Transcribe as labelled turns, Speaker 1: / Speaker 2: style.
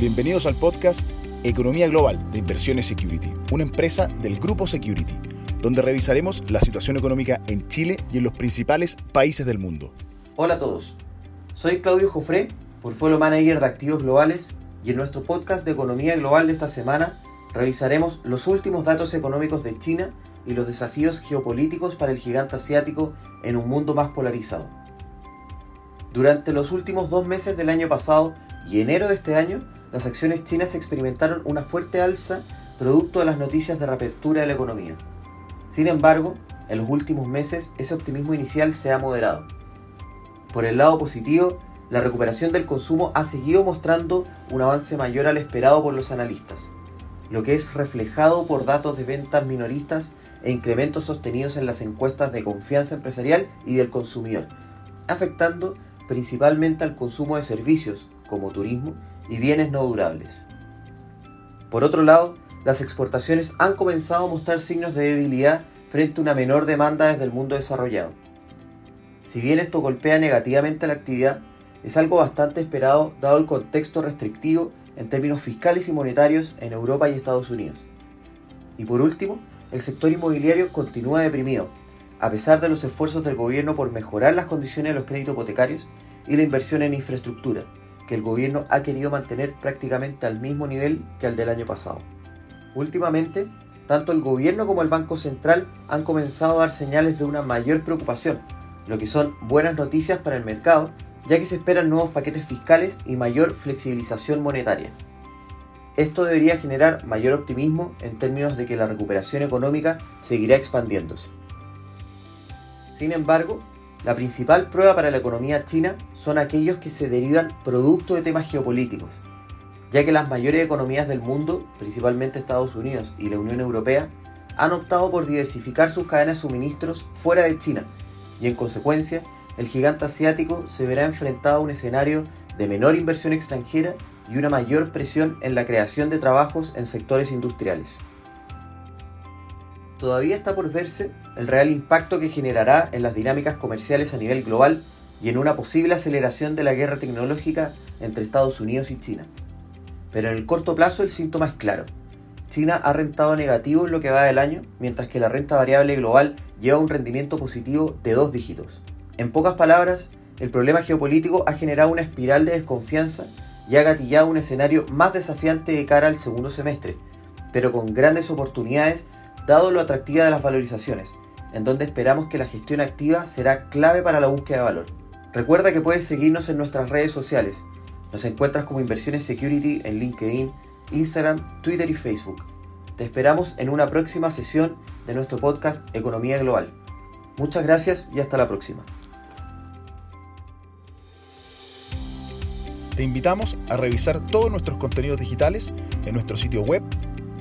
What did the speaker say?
Speaker 1: Bienvenidos al podcast Economía Global de Inversiones Security, una empresa del Grupo Security, donde revisaremos la situación económica en Chile y en los principales países del mundo.
Speaker 2: Hola a todos, soy Claudio Jofré, portfolio manager de activos globales, y en nuestro podcast de Economía Global de esta semana revisaremos los últimos datos económicos de China y los desafíos geopolíticos para el gigante asiático en un mundo más polarizado. Durante los últimos dos meses del año pasado y enero de este año, las acciones chinas experimentaron una fuerte alza producto de las noticias de reapertura de la economía. Sin embargo, en los últimos meses ese optimismo inicial se ha moderado. Por el lado positivo, la recuperación del consumo ha seguido mostrando un avance mayor al esperado por los analistas, lo que es reflejado por datos de ventas minoristas e incrementos sostenidos en las encuestas de confianza empresarial y del consumidor, afectando principalmente al consumo de servicios como turismo y bienes no durables. Por otro lado, las exportaciones han comenzado a mostrar signos de debilidad frente a una menor demanda desde el mundo desarrollado. Si bien esto golpea negativamente la actividad, es algo bastante esperado dado el contexto restrictivo en términos fiscales y monetarios en Europa y Estados Unidos. Y por último, el sector inmobiliario continúa deprimido, a pesar de los esfuerzos del gobierno por mejorar las condiciones de los créditos hipotecarios y la inversión en infraestructura, que el gobierno ha querido mantener prácticamente al mismo nivel que el del año pasado. Últimamente, tanto el gobierno como el Banco Central han comenzado a dar señales de una mayor preocupación, lo que son buenas noticias para el mercado, ya que se esperan nuevos paquetes fiscales y mayor flexibilización monetaria. Esto debería generar mayor optimismo en términos de que la recuperación económica seguirá expandiéndose. Sin embargo, la principal prueba para la economía china son aquellos que se derivan producto de temas geopolíticos, ya que las mayores economías del mundo, principalmente Estados Unidos y la Unión Europea, han optado por diversificar sus cadenas de suministros fuera de China y en consecuencia el gigante asiático se verá enfrentado a un escenario de menor inversión extranjera y una mayor presión en la creación de trabajos en sectores industriales. Todavía está por verse el real impacto que generará en las dinámicas comerciales a nivel global y en una posible aceleración de la guerra tecnológica entre Estados Unidos y China. Pero en el corto plazo el síntoma es claro. China ha rentado negativo en lo que va del año, mientras que la renta variable global lleva un rendimiento positivo de dos dígitos. En pocas palabras, el problema geopolítico ha generado una espiral de desconfianza y ha gatillado un escenario más desafiante de cara al segundo semestre, pero con grandes oportunidades dado lo atractiva de las valorizaciones, en donde esperamos que la gestión activa será clave para la búsqueda de valor. Recuerda que puedes seguirnos en nuestras redes sociales. Nos encuentras como Inversiones Security en LinkedIn, Instagram, Twitter y Facebook. Te esperamos en una próxima sesión de nuestro podcast Economía Global. Muchas gracias y hasta la próxima.
Speaker 1: Te invitamos a revisar todos nuestros contenidos digitales en nuestro sitio web,